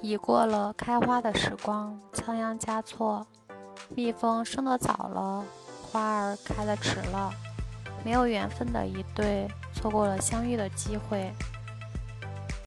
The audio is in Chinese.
已过了开花的时光，仓央嘉措。蜜蜂生得早了，花儿开得迟了。没有缘分的一对，错过了相遇的机会。